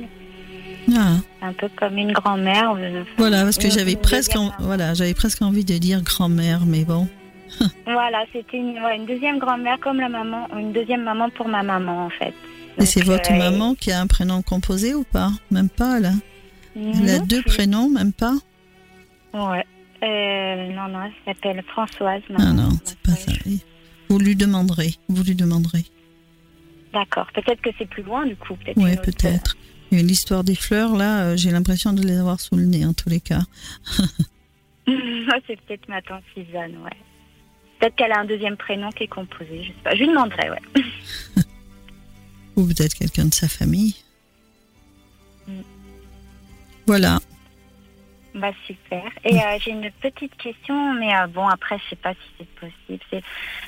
Ah, un peu comme une grand-mère. euh, voilà, parce que Une- j'avais presque, en- voilà, j'avais presque envie de dire grand-mère, mais bon. <laughs> Voilà, c'était une, ouais, une deuxième grand-mère comme la maman, une deuxième maman pour ma maman en fait. Et c'est votre euh, maman qui a un prénom composé ou pas? Même pas, là. Elle a deux prénoms, même pas? Ouais. Euh, non, non, elle s'appelle Françoise. Ah non, c'est pas ça. Vous lui demanderez, vous lui demanderez. D'accord. Peut-être que c'est plus loin du coup. Oui, peut-être. Et l'histoire des fleurs, là, euh, j'ai l'impression de les avoir sous le nez, en tous les cas. Ouais, <laughs> c'est peut-être ma tante Suzanne, ouais. Peut-être qu'elle a un deuxième prénom qui est composé, je sais pas. Je lui demanderai, ouais. <laughs> Ou peut-être quelqu'un de sa famille. Mm. Voilà. Bah super. Et euh, j'ai une petite question, mais euh, bon après je sais pas si c'est possible.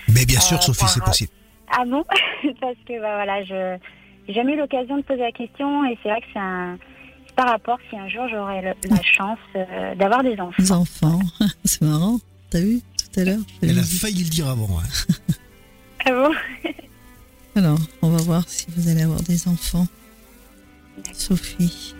Mais bien sûr, Euh, Sophie, par- c'est possible. ah bon? <laughs> Parce que bah voilà, je j'ai jamais eu l'occasion de poser la question et c'est vrai que c'est un c'est par rapport si un jour j'aurais le- la chance euh, d'avoir des enfants. Les enfants. <laughs> c'est marrant. T'as vu tout à l'heure? Elle a failli le dire avant. hein. <laughs> Ah bon? Alors, on va voir si vous allez avoir des enfants. Sophie.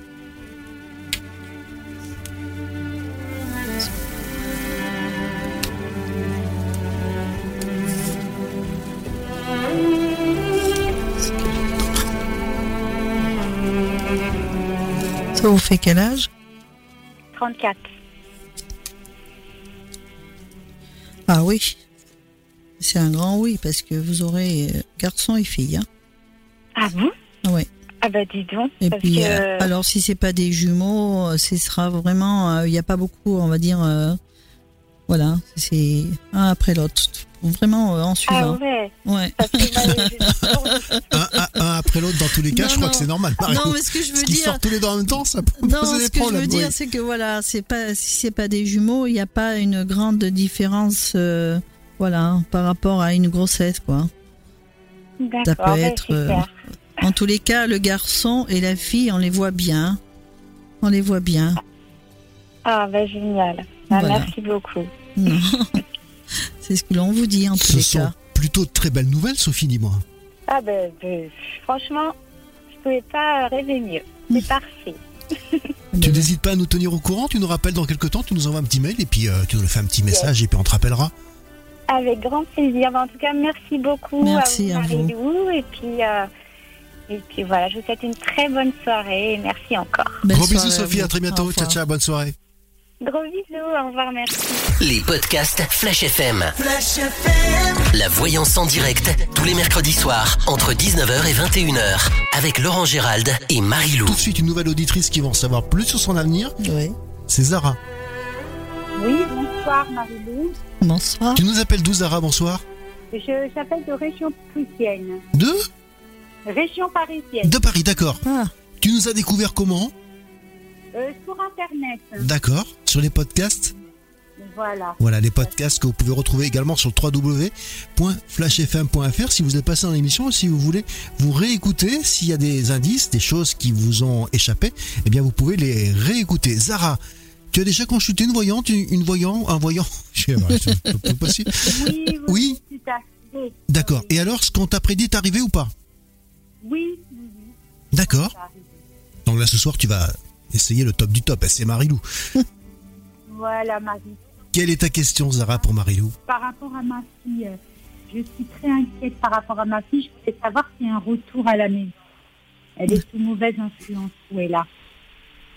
Ça vous fait quel âge? 34. Ah oui. C'est un grand oui parce que vous aurez euh, garçon et fille. Hein. Ah bon ouais. Ah bah dis donc. Et parce puis, que, euh, alors si c'est pas des jumeaux, euh, ce sera vraiment, euh, il n'y a pas beaucoup, on va dire, euh, voilà, c'est un après l'autre, vraiment euh, en ah suivant. ouais. Ouais. <laughs> Un, un- un après l'autre, dans tous les cas, Non, je crois non. que c'est normal. Non, mais ce que je veux Parce qu'ils dire, sortent tous les deux en même temps, ça peut non, poser ce des que je problèmes. veux dire, c'est que voilà, c'est pas, si c'est pas des jumeaux, il n'y a pas une grande différence, euh, voilà, par rapport à une grossesse, quoi. Ça D'accord, peut ouais, être, euh. En tous les cas, le garçon et la fille, on les voit bien, on les voit bien. Ah bah génial. Ah, Voilà. Merci beaucoup. <laughs> C'est ce que l'on vous dit en tous Ce les sont cas. plutôt de très belles nouvelles, Sophie, dis-moi. Ah ben, ben, franchement, je pouvais pas rêver mieux. C'est parfait. <laughs> Tu n'hésites pas à nous tenir au courant, tu nous rappelles dans quelques temps, tu nous envoies un petit mail et puis euh, tu nous fais un petit message et puis on te rappellera. Avec grand plaisir. En tout cas, merci beaucoup Merci à à vous. Marie-Lou. Et puis, euh, et puis voilà, je vous souhaite une très bonne soirée et merci encore. Belle Gros bisous soirée Sophie, vous. à très Au bientôt. Ciao, ciao, bonne soirée. Gros bisous, au revoir, merci. Les podcasts Flash FM. La voyance en direct, tous les mercredis soirs, entre 19h et 21h, avec Laurent Gérald et Marie-Lou. Tout de suite, une nouvelle auditrice qui va en savoir plus sur son avenir, Oui. c'est Zara. Oui, bonsoir Marie-Lou. Bonsoir. Tu nous appelles d'où Zara, bonsoir? Je j'appelle de région parisienne. De? Région parisienne. De Paris, d'accord. Ah, Tu nous as découvert comment? Euh, sur Internet. D'accord. Sur les podcasts Voilà. Voilà, les podcasts que vous pouvez retrouver également sur www.flashfm.fr si vous êtes passé dans l'émission, si vous voulez vous réécouter, s'il y a des indices, des choses qui vous ont échappé, eh bien vous pouvez les réécouter. Zara, tu as déjà consulté une voyante, une, voyant, un voyant <laughs> Je sais pas, possible. Oui, oui, Oui. D'accord. Et alors, ce qu'on t'a prédit est arrivé ou pas? Oui, oui, D'accord. Donc là, ce soir, tu vas essayer le top du top. C'est Marilou. <laughs> Voilà, Marie. Quelle est ta question, Zara, pour Marilou? Par rapport à ma fille, euh, je suis très inquiète par rapport à ma fille. Je voulais savoir s'il y a un retour à la maison. Elle est sous mauvaise influence. Là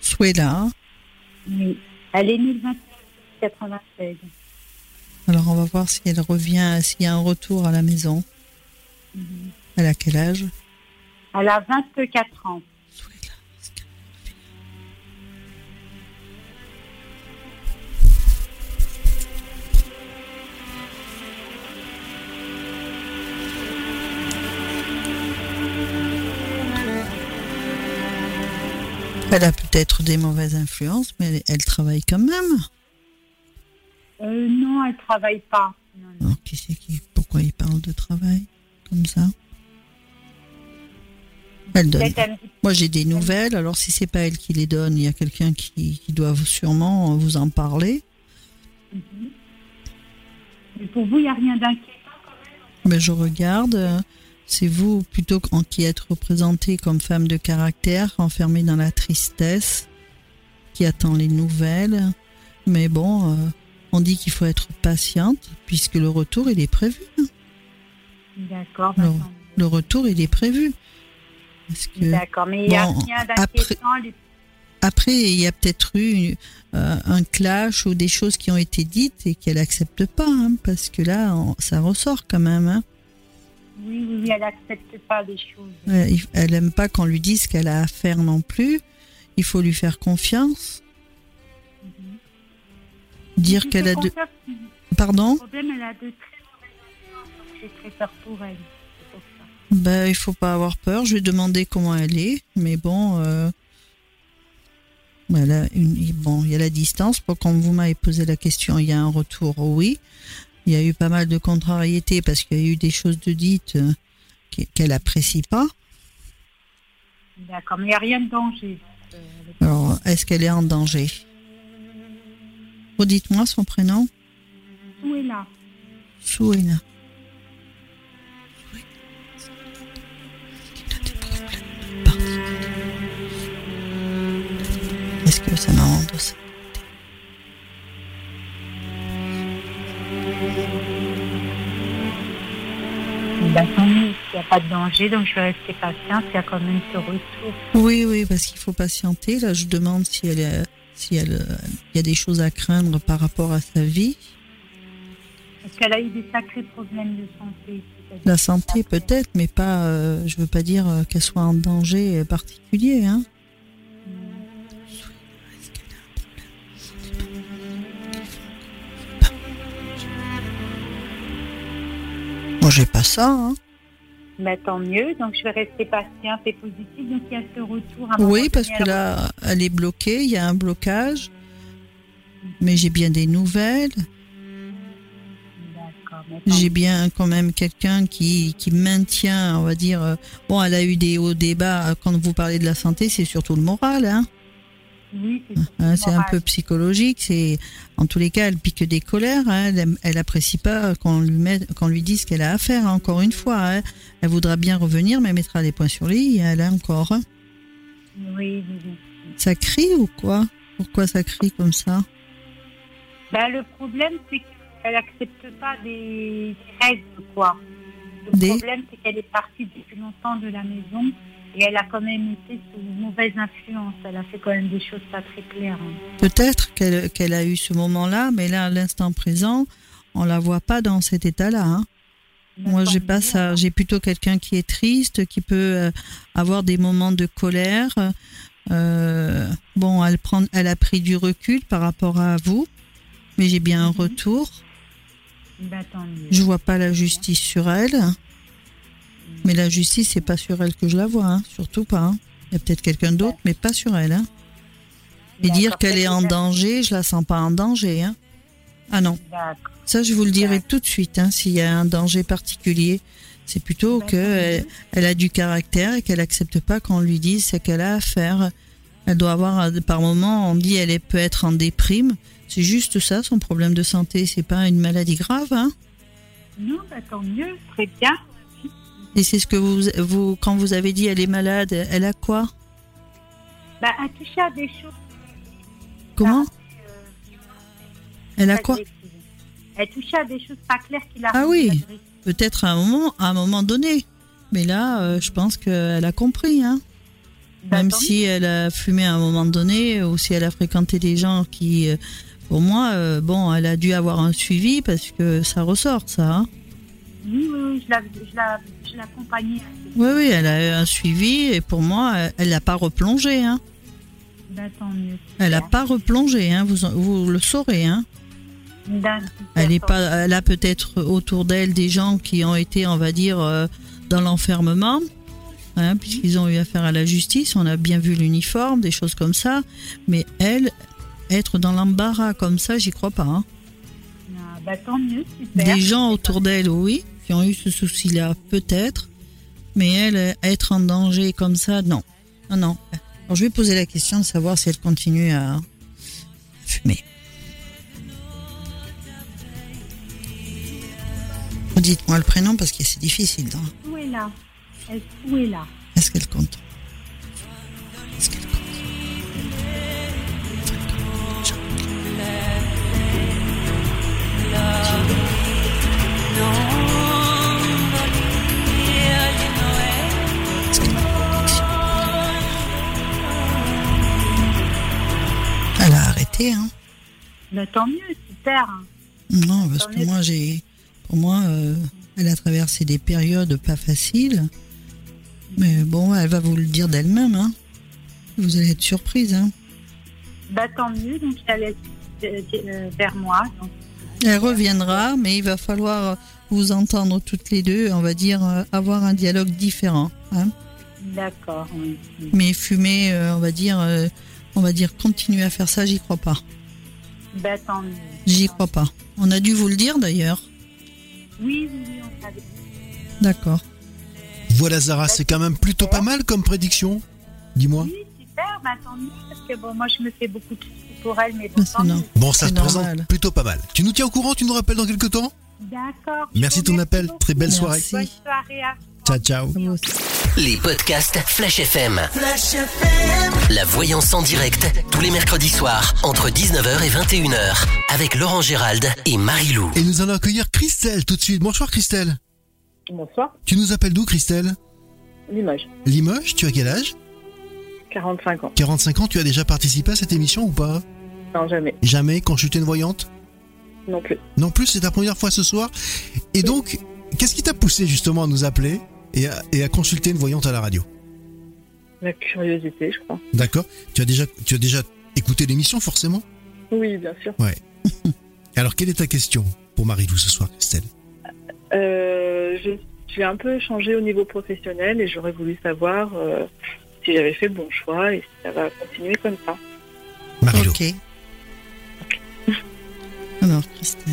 Soyez là. Oui. Elle est née le 26 96. Alors on va voir si elle revient, s'il y a un retour à la maison. Elle a quel âge? Elle a 24 ans. Elle a peut-être des mauvaises influences, mais elle, elle travaille quand même. Euh, non, elle travaille pas. Non, non. Alors, qui c'est qui Pourquoi il parle de travail comme ça? Elle donne. Moi, j'ai des nouvelles. Alors, si c'est pas elle qui les donne, il y a quelqu'un qui, qui doit sûrement vous en parler. Mais pour vous, il n'y a rien d'inquiétant. Mais je regarde. C'est vous plutôt qu'en- qui êtes représentée comme femme de caractère, enfermée dans la tristesse, qui attend les nouvelles. Mais bon, euh, on dit qu'il faut être patiente puisque le retour il est prévu. D'accord. Le retour il est prévu. D'accord, mais il n'y a Bon, rien après- d'inquiétant. Les- Après, il y a peut-être eu euh, un clash ou des choses qui ont été dites et qu'elle accepte pas, hein, parce que là, on- ça ressort quand même. Hein. Oui, oui, elle n'accepte pas les choses. Elle aime pas qu'on lui dise ce qu'elle a à faire non plus. Il faut lui faire confiance. Dire Je qu'elle a de... Pardon Le problème, elle a de très mauvaises J'ai très peur pour elle. C'est pour ça. Ben, il faut pas avoir peur. Je vais demander comment elle est, mais bon, euh, une, bon, il y a la distance. Pour quand vous m'avez posé la question, il y a un retour, oui. Il y a eu pas mal de contrariétés parce qu'il y a eu des choses de dites euh, qu'e- qu'elle apprécie pas. D'accord, mais il n'y a rien de danger. Alors, est-ce qu'elle est en danger? Redites-moi son prénom. Là Souena. Est-ce que ça m'a endossé Bah, tant mieux, il n'y a pas de danger, donc je vais rester patiente. Il y a quand même ce retour. Oui, oui, parce qu'il faut patienter. Là, je demande si elle, si elle, il y a des choses à craindre par rapport à sa vie. Est-ce qu'elle a eu des sacrés problèmes de santé La santé peut-être, mais pas. euh, je veux pas dire euh, qu'elle soit en danger particulier. Hein. J'ai pas ça. Hein. Bah, tant mieux, donc je vais rester patiente et positive. Donc il y a ce retour. à Oui, parce que là, elle est bloquée. Il y a un blocage. Mais j'ai bien des nouvelles. Mais J'ai bien quand même quelqu'un qui, qui maintient, on va dire. euh, Bon, elle a eu des hauts débats. Quand vous parlez de la santé, c'est surtout le moral. Hein. Oui, c'est Hein, c'est un peu psychologique. C'est en tous les cas, elle pique des colères. hein. Elle, elle apprécie pas qu'on lui mette, qu'on lui dise qu'elle a à faire. hein. Encore une fois, hein. elle voudra bien revenir, mais elle mettra les points sur les i. Elle a encore. hein. Oui, oui, oui. Ça crie ou quoi? Pourquoi ça crie comme ça? Ben, le problème, c'est qu'elle n'accepte pas des des règles, quoi. Le Des- problème, c'est qu'elle est partie depuis longtemps de la maison et elle a quand même été sous mauvaise influence. Elle a fait quand même des choses pas très claires. hein. Peut-être qu'elle a eu ce moment-là, mais là, à l'instant présent, on la voit pas dans cet état-là. hein. Moi, j'ai pas ça. J'ai plutôt quelqu'un qui est triste, qui peut euh, avoir des moments de colère. Euh, bon, elle prend, elle a pris du recul par rapport à vous, mais j'ai bien un Mhm. retour. Mieux. Je vois pas la justice sur elle, mais la justice c'est pas sur elle que je la vois, hein. surtout pas. hein. Il y a peut-être quelqu'un d'autre, mais pas sur elle. hein. Et dire qu'elle est en danger, je la sens pas en danger. Hein. Ah non. Ça, je vous le dirai tout de suite, hein, s'il y a un danger particulier. C'est plutôt D'accord. que elle, a du caractère et qu'elle accepte pas qu'on lui dise ce qu'elle a à faire. Elle doit avoir, par moment, on dit, elle est- peut être en déprime. C'est juste ça, son problème de santé. C'est pas une maladie grave, hein. Non, bah, tant mieux, très bien. Et c'est ce que vous, vous, quand vous avez dit elle est malade, elle a quoi? Bah, à toucher à des choses. Comment? Euh, Elle a quoi? Elle touchait à des choses pas claires qu'il a Ah oui. Peut-être à un moment, à un moment donné. Mais là, euh, je pense qu'elle a compris, hein. Bah, Même si elle a fumé à un moment donné, ou si elle a fréquenté des gens qui, euh, pour moi, euh, bon, elle a dû avoir un suivi parce que ça ressort, ça. hein. Oui, oui, oui, je la- je la- je l'accompagnais. Oui, oui, elle a un suivi et pour moi, elle- n'a pas replongé. Hein. Bah, tant mieux. Elle n'a pas replongé, hein. vous, vous le saurez. Hein. Elle est pas, elle a peut-être autour d'elle des gens qui ont été, on va dire, euh, dans l'enfermement, hein, puisqu'ils ont eu affaire à la justice. On a bien vu l'uniforme, des choses comme ça. Mais elle, être dans l'embarras comme ça, j'y crois pas. hein. Ah, bah, tant mieux, super. Des gens autour d'elle, oui, qui ont eu ce souci-là, peut-être. Mais elle, être en danger comme ça, non. Non, non. Alors, je vais poser la question de savoir si elle continue à fumer. Dites-moi le prénom parce que c'est difficile. Où est là Elle où est là Est-ce qu'elle compte? Est-ce qu'elle compte? Hein bah, Tant mieux, super. Non, parce que moi, j'ai, pour moi, euh, elle a traversé des périodes pas faciles. Mais bon, elle va vous le dire d'elle-même, hein. Vous allez être surprise, hein. Bah, tant mieux, donc elle est euh, euh, vers moi. Donc, Elle reviendra, mais il va falloir vous entendre toutes les deux, on va dire, avoir un dialogue différent, hein. D'accord, oui. Mais fumer, on va dire, on va dire, continuer à faire ça, j'y crois pas. Bah, tant mieux. J'y crois pas. On a dû vous le dire d'ailleurs. Oui, oui, oui, on savait. D'accord. Voilà Zara, c'est quand même plutôt pas mal comme prédiction. Dis-moi. Oui, super, bah, tant mieux, parce que bon, moi, je me fais beaucoup de soucis pour elle, mais bon, c'est tant mieux. normal. Bon, ça C'est se présente normal. plutôt pas mal. Tu nous tiens au courant, tu nous rappelles dans quelques temps? D'accord. Merci de ton appel. beaucoup. Très belle Merci. soirée. Bonne soirée à vous. Ciao, ciao. Les podcasts Flash FM. La voyance en direct, tous les mercredis soirs, entre 19h et 21h, avec Laurent Gérald et Marie-Lou. Et nous allons accueillir Christelle tout de suite. Bonsoir Christelle. Bonsoir, Tu nous appelles d'où Christelle? Limoges, Limoges, tu as quel âge? 45 ans. 45 ans, tu as déjà participé à cette émission ou pas? Non, jamais, Jamais consulté une voyante? Non plus. Non plus, c'est ta première fois ce soir. Et donc, qu'est-ce qui t'a poussé justement à nous appeler? Et à, et à consulter une voyante à la radio La curiosité, je crois. D'accord tu as, déjà, tu as déjà écouté l'émission forcément? Oui, bien sûr. <laughs> Alors, quelle est ta question pour Marie-Lou ce soir, Christelle Euh, je suis un peu changé au niveau professionnel et j'aurais voulu savoir euh, si j'avais fait le bon choix et si ça va continuer comme ça. Marie-Lou. Ok. Alors, Christelle.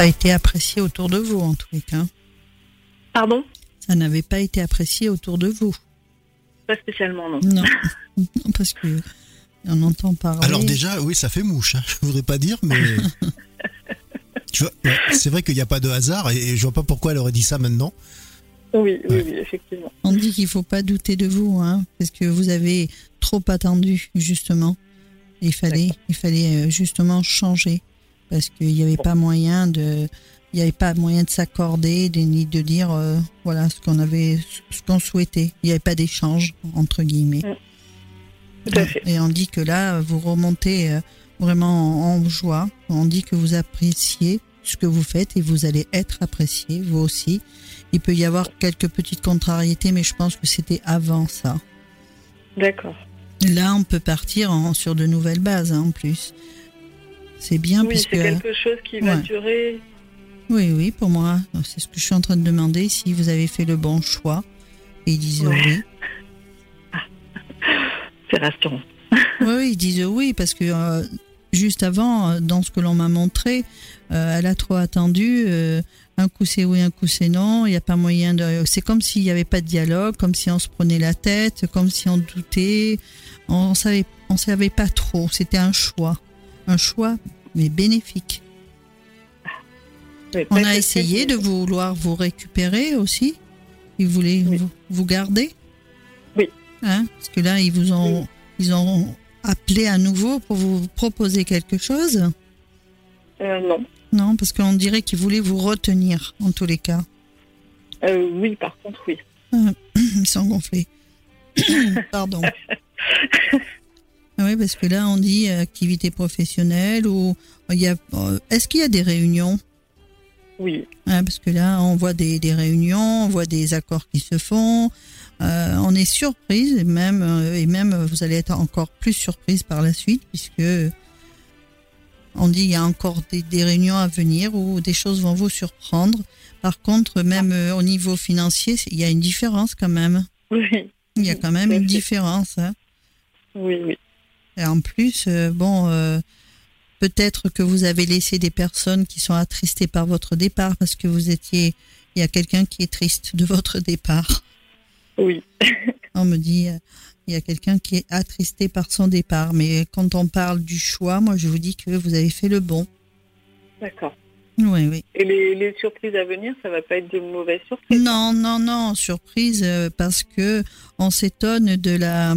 Pas été apprécié autour de vous, en tous les cas. Pardon? Ça n'avait pas été apprécié autour de vous. Pas spécialement, non. Non. <laughs> Non, Parce que on entend parler. Alors déjà, oui, ça fait mouche. Hein. <laughs> Je voudrais pas dire, mais <laughs> tu vois, ouais, c'est vrai qu'il n'y a pas de hasard et, je vois pas pourquoi elle aurait dit ça maintenant. Oui, oui, Ouais. oui, effectivement. On dit qu'il faut pas douter de vous, hein, parce que vous avez trop attendu, justement. Il fallait, il fallait euh, justement changer, parce qu'il n'y avait pas moyen de, il n'y avait pas moyen de s'accorder, de- ni de dire, euh, voilà, ce qu'on avait, ce qu'on souhaitait. Il n'y avait pas d'échange entre guillemets. Tout à fait. Et on dit que là, vous remontez euh, vraiment en, en joie. On dit que vous appréciez ce que vous faites et vous allez être apprécié, vous aussi. Il peut y avoir quelques petites contrariétés, mais je pense que c'était avant ça. D'accord. Là, on peut partir en- sur de nouvelles bases hein, en plus. C'est bien Oui, puisque c'est quelque chose qui va durer. oui, oui, pour moi, c'est ce que je suis en train de demander si vous avez fait le bon choix. Et ils disent Ouais. oui. <laughs> C'est rassurant. Oui, ils disent oui parce que euh, juste avant, euh, dans ce que l'on m'a montré, euh, elle a trop attendu. euh, un coup c'est oui, un coup c'est non. Il n'y a pas moyen de. C'est comme s'il n'y avait pas de dialogue, comme si on se prenait la tête, comme si on doutait. On savait, on savait pas trop. C'était un choix, un choix mais bénéfique. On a essayé de vouloir vous récupérer aussi. Ils voulaient Oui. vous, vous garder. Oui. Hein Parce que là, ils vous ont, ils ont appelé à nouveau pour vous proposer quelque chose. Euh, non. Non, parce qu'on dirait qu'ils voulaient vous retenir en tous les cas. Euh, oui, par contre, oui. <clears throat> Ils sont gonflés. <laughs> Pardon. <laughs> Ah Oui, parce que là, on dit euh, activité professionnelle ou il y a. euh, Est-ce qu'il y a des réunions? Oui. Hein, parce que là, on voit des, des réunions, on voit des accords qui se font. Euh, on est surprise et même, euh, et même euh, vous allez être encore plus surprise par la suite puisque on dit il y a encore des, des réunions à venir où des choses vont vous surprendre. Par contre, même euh, au niveau financier, il y a une différence quand même. Oui. Il y a quand même une différence. hein. Oui, oui. Et en plus, euh, bon, euh, peut-être que vous avez laissé des personnes qui sont attristées par votre départ parce que vous étiez, il y a quelqu'un qui est triste de votre départ. Oui. <laughs> On me dit, euh, il y a quelqu'un qui est attristé par son départ. Mais quand on parle du choix, moi, je vous dis que vous avez fait le bon. D'accord. Oui, oui. Et les, les surprises à venir, ça va pas être des mauvaises surprises? Non, non, non, surprise euh, parce que on s'étonne de la,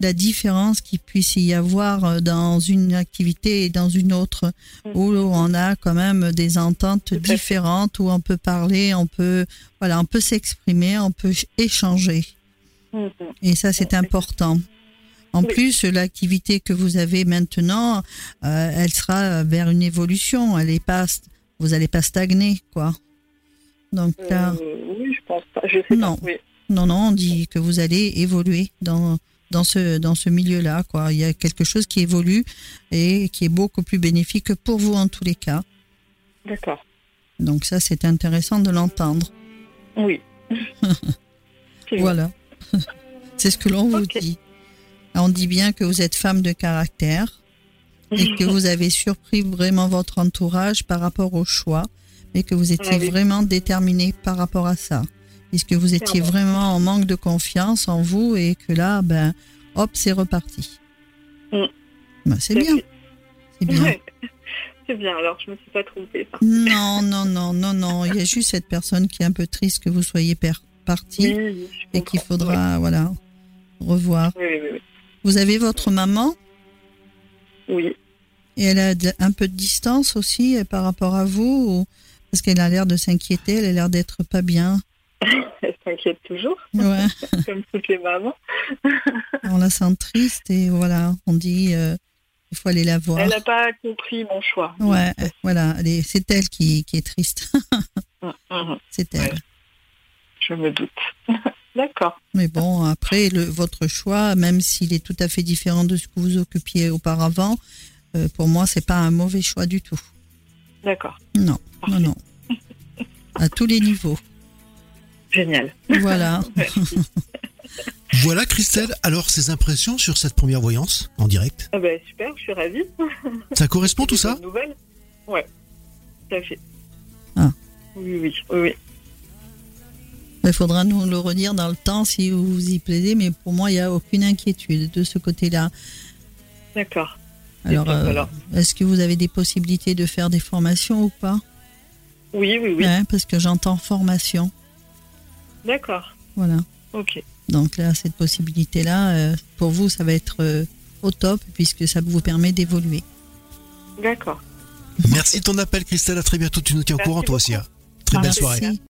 la différence qu'il puisse y avoir euh, dans une activité et dans une autre, où on a quand même des ententes différentes, où on peut parler, on peut, voilà, on peut s'exprimer, on peut échanger. Mhm. Et ça, c'est important. En Oui. plus, l'activité que vous avez maintenant, euh, elle sera vers une évolution. Elle est pas, vous n'allez pas stagner, quoi. Donc là. Euh, oui, je pense pas. Je sais Non. pas. Oui. Non, non, on dit que vous allez évoluer dans, dans ce, dans ce milieu-là. Quoi. Il y a quelque chose qui évolue et qui est beaucoup plus bénéfique pour vous en tous les cas. D'accord. Donc ça, c'est intéressant de l'entendre. Oui. <laughs> Voilà. <laughs> c'est ce que l'on vous dit. On dit bien que vous êtes femme de caractère et que vous avez surpris vraiment votre entourage par rapport au choix, mais que vous étiez Ah oui. vraiment déterminée par rapport à ça, puisque vous étiez vraiment en manque de confiance en vous et que là, ben, hop, c'est reparti. Mm. Ben, c'est bien, c'est bien. <laughs> C'est bien, alors je me suis pas trompée. par- Non, non, non, non, non. Il y a juste cette personne qui est un peu triste que vous soyez parti Oui, et qu'il faudra, voilà, revoir. Vous avez votre maman? Oui. et elle a un peu de distance aussi euh, par rapport à vous ou- parce qu'elle a l'air de s'inquiéter, elle a l'air d'être pas bien. <laughs> Elle s'inquiète toujours, Ouais, <laughs> comme toutes les mamans. <laughs> on la sent triste et voilà, on dit euh, il faut aller la voir. Elle n'a pas compris mon choix. Ouais, voilà, c'est elle qui, qui est triste, Mhm, mhm. c'est elle. Ouais. Je me doute. D'accord. Mais bon, après, le, votre choix, même s'il est tout à fait différent de ce que vous occupiez auparavant, euh, pour moi, c'est pas un mauvais choix du tout. D'accord. Non, non, non. À tous les niveaux. Génial. Voilà. <laughs> Voilà Christelle, alors ces impressions sur cette première voyance en direct Ah ben, super, je suis ravie. Ça correspond tout ça bonnes nouvelles Ouais, tout à fait. Ah. Oui, oui, oui, oui. Il faudra nous le redire dans le temps si vous vous y plaisez, mais pour moi, il n'y a aucune inquiétude de ce côté-là. D'accord. Alors, euh, alors. est-ce que vous avez des possibilités de faire des formations ou pas? Oui, oui, oui. Parce que j'entends formation. D'accord. Voilà. Ok. Donc là, cette possibilité-là, euh, pour vous, ça va être euh, au top puisque ça vous permet d'évoluer. D'accord. Merci de ton appel Christelle, à très bientôt, tu nous tiens au courant toi aussi. hein. Très belle soirée. Merci.